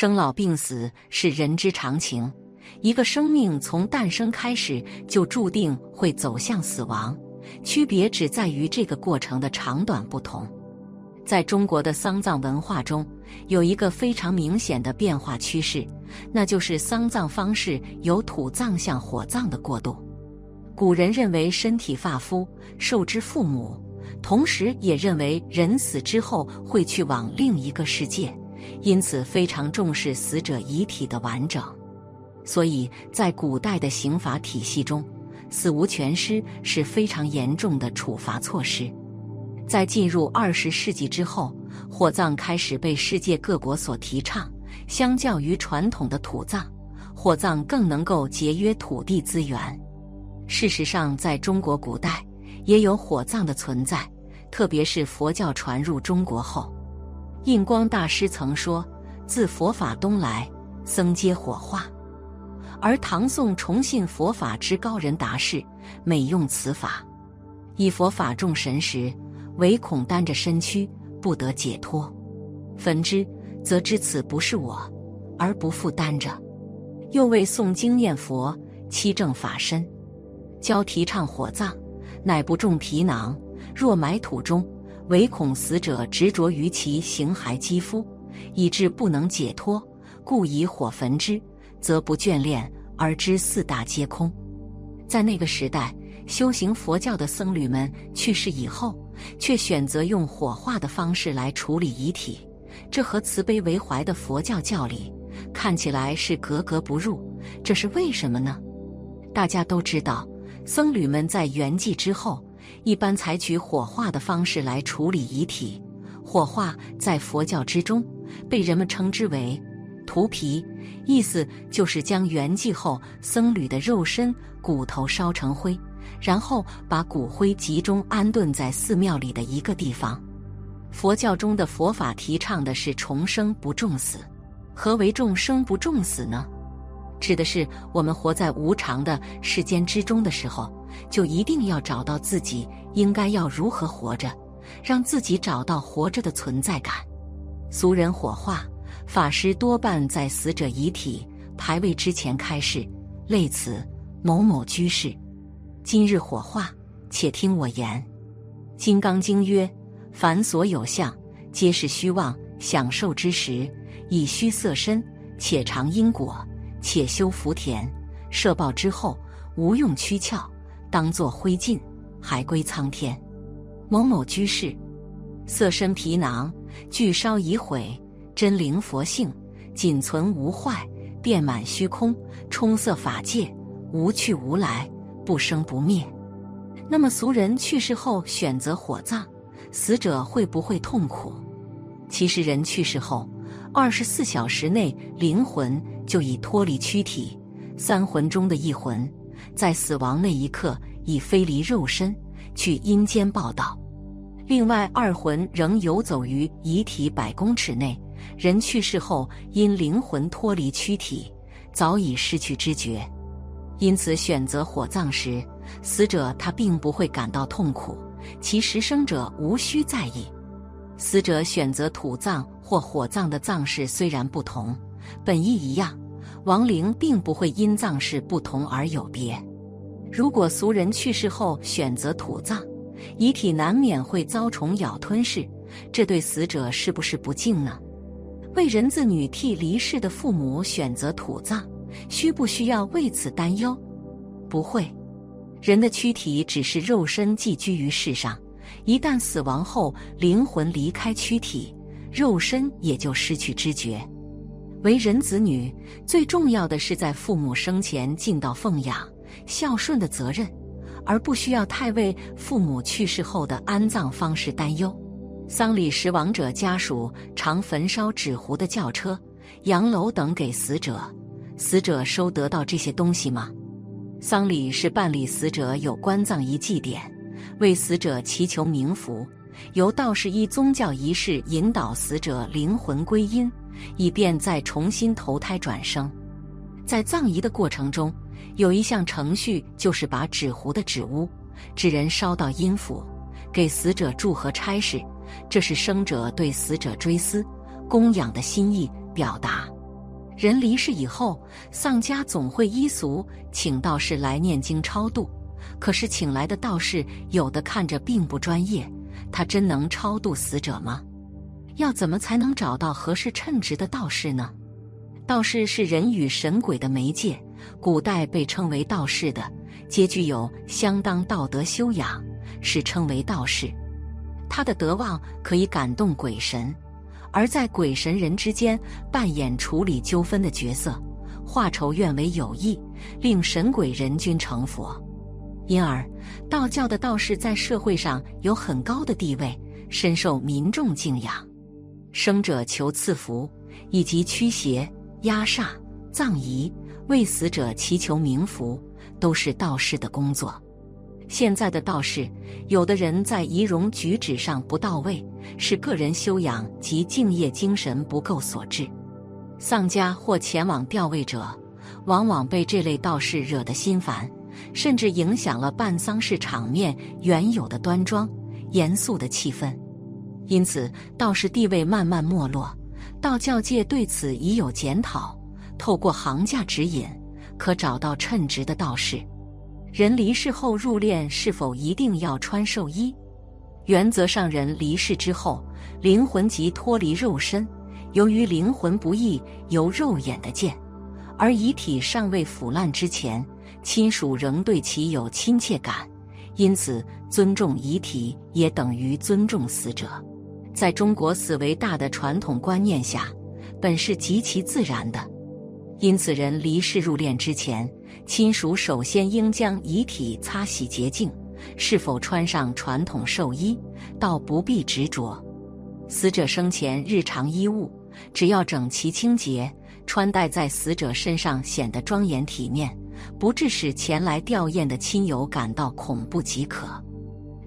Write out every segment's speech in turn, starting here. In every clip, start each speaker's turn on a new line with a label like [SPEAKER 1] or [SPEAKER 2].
[SPEAKER 1] 生老病死是人之常情，一个生命从诞生开始就注定会走向死亡，区别只在于这个过程的长短不同。在中国的丧葬文化中，有一个非常明显的变化趋势，那就是丧葬方式由土葬向火葬的过渡。古人认为身体发肤受之父母，同时也认为人死之后会去往另一个世界。因此，非常重视死者遗体的完整，所以在古代的刑法体系中，死无全尸是非常严重的处罚措施。在进入二十世纪之后，火葬开始被世界各国所提倡。相较于传统的土葬，火葬更能够节约土地资源。事实上，在中国古代也有火葬的存在，特别是佛教传入中国后。印光大师曾说：“自佛法东来，僧皆火化。”而唐宋崇信佛法之高人达士，每用此法，以佛法众神时，唯恐担着身躯不得解脱，焚之，则知此不是我，而不复担着。又为诵经念佛，七正法身，教提倡火葬，乃不重皮囊，若埋土中。唯恐死者执着于其形骸肌肤，以致不能解脱，故以火焚之，则不眷恋而知四大皆空。在那个时代，修行佛教的僧侣们去世以后，却选择用火化的方式来处理遗体，这和慈悲为怀的佛教教理看起来是格格不入。这是为什么呢？大家都知道，僧侣们在圆寂之后。一般采取火化的方式来处理遗体。火化在佛教之中被人们称之为“涂皮”，意思就是将圆寂后僧侣的肉身骨头烧成灰，然后把骨灰集中安顿在寺庙里的一个地方。佛教中的佛法提倡的是重生不重死。何为重生不重死呢？指的是我们活在无常的世间之中的时候。就一定要找到自己应该要如何活着，让自己找到活着的存在感。俗人火化，法师多半在死者遗体排位之前开示，类此某某居士，今日火化，且听我言。《金刚经》曰：“凡所有相，皆是虚妄。享受之时，以虚色身，且尝因果，且修福田，摄报之后，无用躯壳。”当作灰烬，还归苍天。某某居士，色身皮囊，俱烧已毁，真灵佛性仅存无坏，遍满虚空，充塞法界，无去无来，不生不灭。那么俗人去世后选择火葬，死者会不会痛苦？其实人去世后，二十四小时内灵魂就已脱离躯体，三魂中的一魂。在死亡那一刻，已飞离肉身，去阴间报道。另外二魂仍游走于遗体百公尺内。人去世后，因灵魂脱离躯体，早已失去知觉，因此选择火葬时，死者他并不会感到痛苦，其实生者无需在意。死者选择土葬或火葬的葬式虽然不同，本意一样。亡灵并不会因葬式不同而有别。如果俗人去世后选择土葬，遗体难免会遭虫咬吞噬，这对死者是不是不敬呢？为人子女替离世的父母选择土葬，需不需要为此担忧？不会。人的躯体只是肉身寄居于世上，一旦死亡后，灵魂离开躯体，肉身也就失去知觉。为人子女，最重要的是在父母生前尽到奉养、孝顺的责任，而不需要太为父母去世后的安葬方式担忧。丧礼时，亡者家属常焚烧纸糊的轿车、洋楼等给死者，死者收得到这些东西吗？丧礼是办理死者有关葬仪祭典，为死者祈求冥福，由道士依宗教仪式引导死者灵魂归阴。以便再重新投胎转生，在葬仪的过程中，有一项程序就是把纸糊的纸屋、纸人烧到阴府，给死者祝贺差事。这是生者对死者追思、供养的心意表达。人离世以后，丧家总会依俗请道士来念经超度。可是请来的道士有的看着并不专业，他真能超度死者吗？要怎么才能找到合适称职的道士呢？道士是人与神鬼的媒介，古代被称为道士的，皆具有相当道德修养，是称为道士。他的德望可以感动鬼神，而在鬼神人之间扮演处理纠纷的角色，化仇怨为友谊，令神鬼人均成佛。因而，道教的道士在社会上有很高的地位，深受民众敬仰。生者求赐福，以及驱邪、压煞、葬仪，为死者祈求冥福，都是道士的工作。现在的道士，有的人在仪容举止上不到位，是个人修养及敬业精神不够所致。丧家或前往吊位者，往往被这类道士惹得心烦，甚至影响了办丧事场面原有的端庄、严肃的气氛。因此，道士地位慢慢没落。道教界对此已有检讨，透过行家指引，可找到称职的道士。人离世后入殓是否一定要穿寿衣？原则上，人离世之后，灵魂即脱离肉身。由于灵魂不易由肉眼的见，而遗体尚未腐烂之前，亲属仍对其有亲切感，因此尊重遗体也等于尊重死者。在中国死为大的传统观念下，本是极其自然的。因此，人离世入殓之前，亲属首先应将遗体擦洗洁净，是否穿上传统寿衣，倒不必执着。死者生前日常衣物，只要整齐清洁，穿戴在死者身上显得庄严体面，不致使前来吊唁的亲友感到恐怖即可。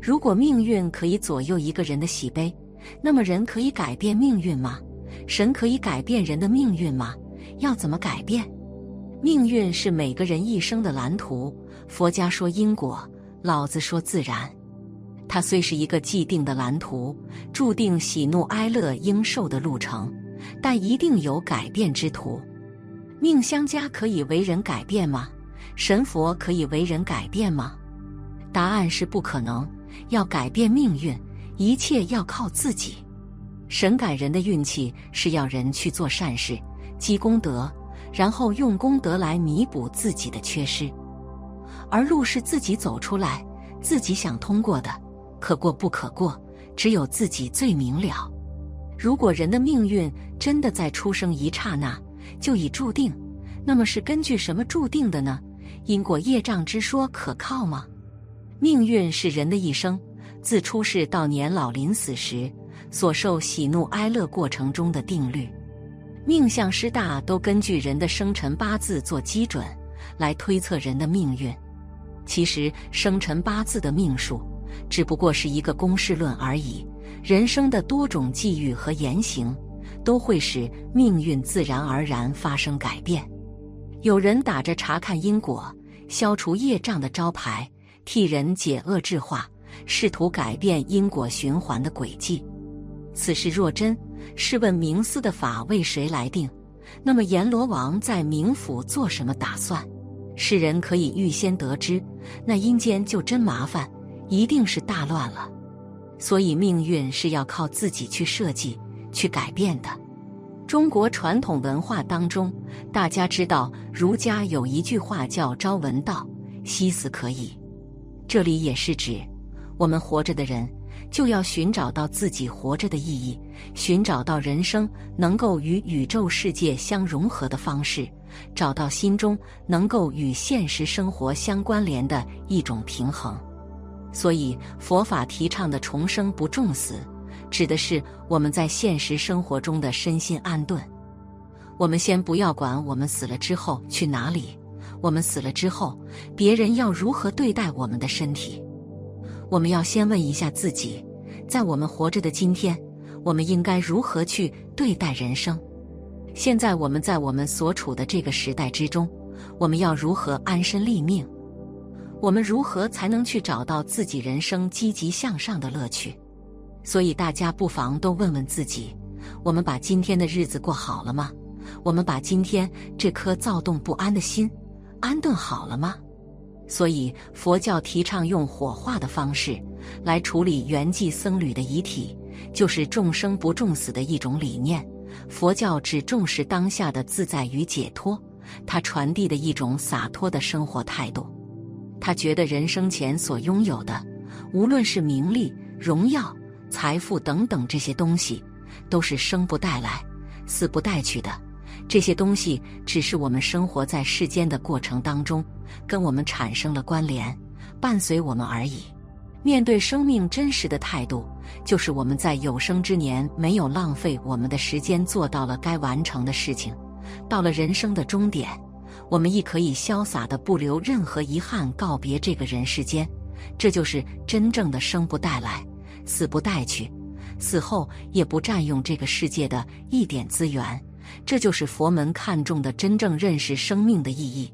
[SPEAKER 1] 如果命运可以左右一个人的喜悲，那么人可以改变命运吗？神可以改变人的命运吗？要怎么改变？命运是每个人一生的蓝图。佛家说因果，老子说自然。它虽是一个既定的蓝图，注定喜怒哀乐应受的路程，但一定有改变之途。命相加可以为人改变吗？神佛可以为人改变吗？答案是不可能。要改变命运，一切要靠自己。神改人的运气，是要人去做善事。积功德，然后用功德来弥补自己的缺失，而路是自己走出来，自己想通过的，可过不可过，只有自己最明了。如果人的命运真的在出生一刹那就已注定，那么是根据什么注定的呢？因果业障之说可靠吗？命运是人的一生，自出世到年老临死时所受喜怒哀乐过程中的定律。命相师大都根据人的生辰八字做基准，来推测人的命运。其实生辰八字的命数只不过是一个公式论而已。人生的多种际遇和言行，都会使命运自然而然发生改变。有人打着查看因果、消除业障的招牌，替人解厄制化，试图改变因果循环的轨迹。此事若真，试问冥司的法为谁来定？那么阎罗王在冥府做什么打算？世人可以预先得知，那阴间就真麻烦，一定是大乱了。所以命运是要靠自己去设计、去改变的。中国传统文化当中，大家知道儒家有一句话叫“朝闻道，夕死可矣”，这里也是指我们活着的人。就要寻找到自己活着的意义，寻找到人生能够与宇宙世界相融合的方式，找到心中能够与现实生活相关联的一种平衡。所以，佛法提倡的重生不重死，指的是我们在现实生活中的身心安顿。我们先不要管我们死了之后去哪里，我们死了之后，别人要如何对待我们的身体。我们要先问一下自己，在我们活着的今天，我们应该如何去对待人生？现在我们在我们所处的这个时代之中，我们要如何安身立命？我们如何才能去找到自己人生积极向上的乐趣？所以大家不妨都问问自己：我们把今天的日子过好了吗？我们把今天这颗躁动不安的心安顿好了吗？所以佛教提倡用火化的方式来处理圆寂僧侣的遗体，就是众生不重死的一种理念。佛教只重视当下的自在与解脱，它传递的一种洒脱的生活态度。他觉得人生前所拥有的，无论是名利、荣耀、财富等等这些东西，都是生不带来、死不带去的。这些东西只是我们生活在世间的过程当中，跟我们产生了关联，伴随我们而已。面对生命真实的态度，就是我们在有生之年没有浪费我们的时间，做到了该完成的事情。到了人生的终点，我们亦可以潇洒的不留任何遗憾告别这个人世间。这就是真正的生不带来，死不带去，死后也不占用这个世界的一点资源。这就是佛门看重的真正认识生命的意义。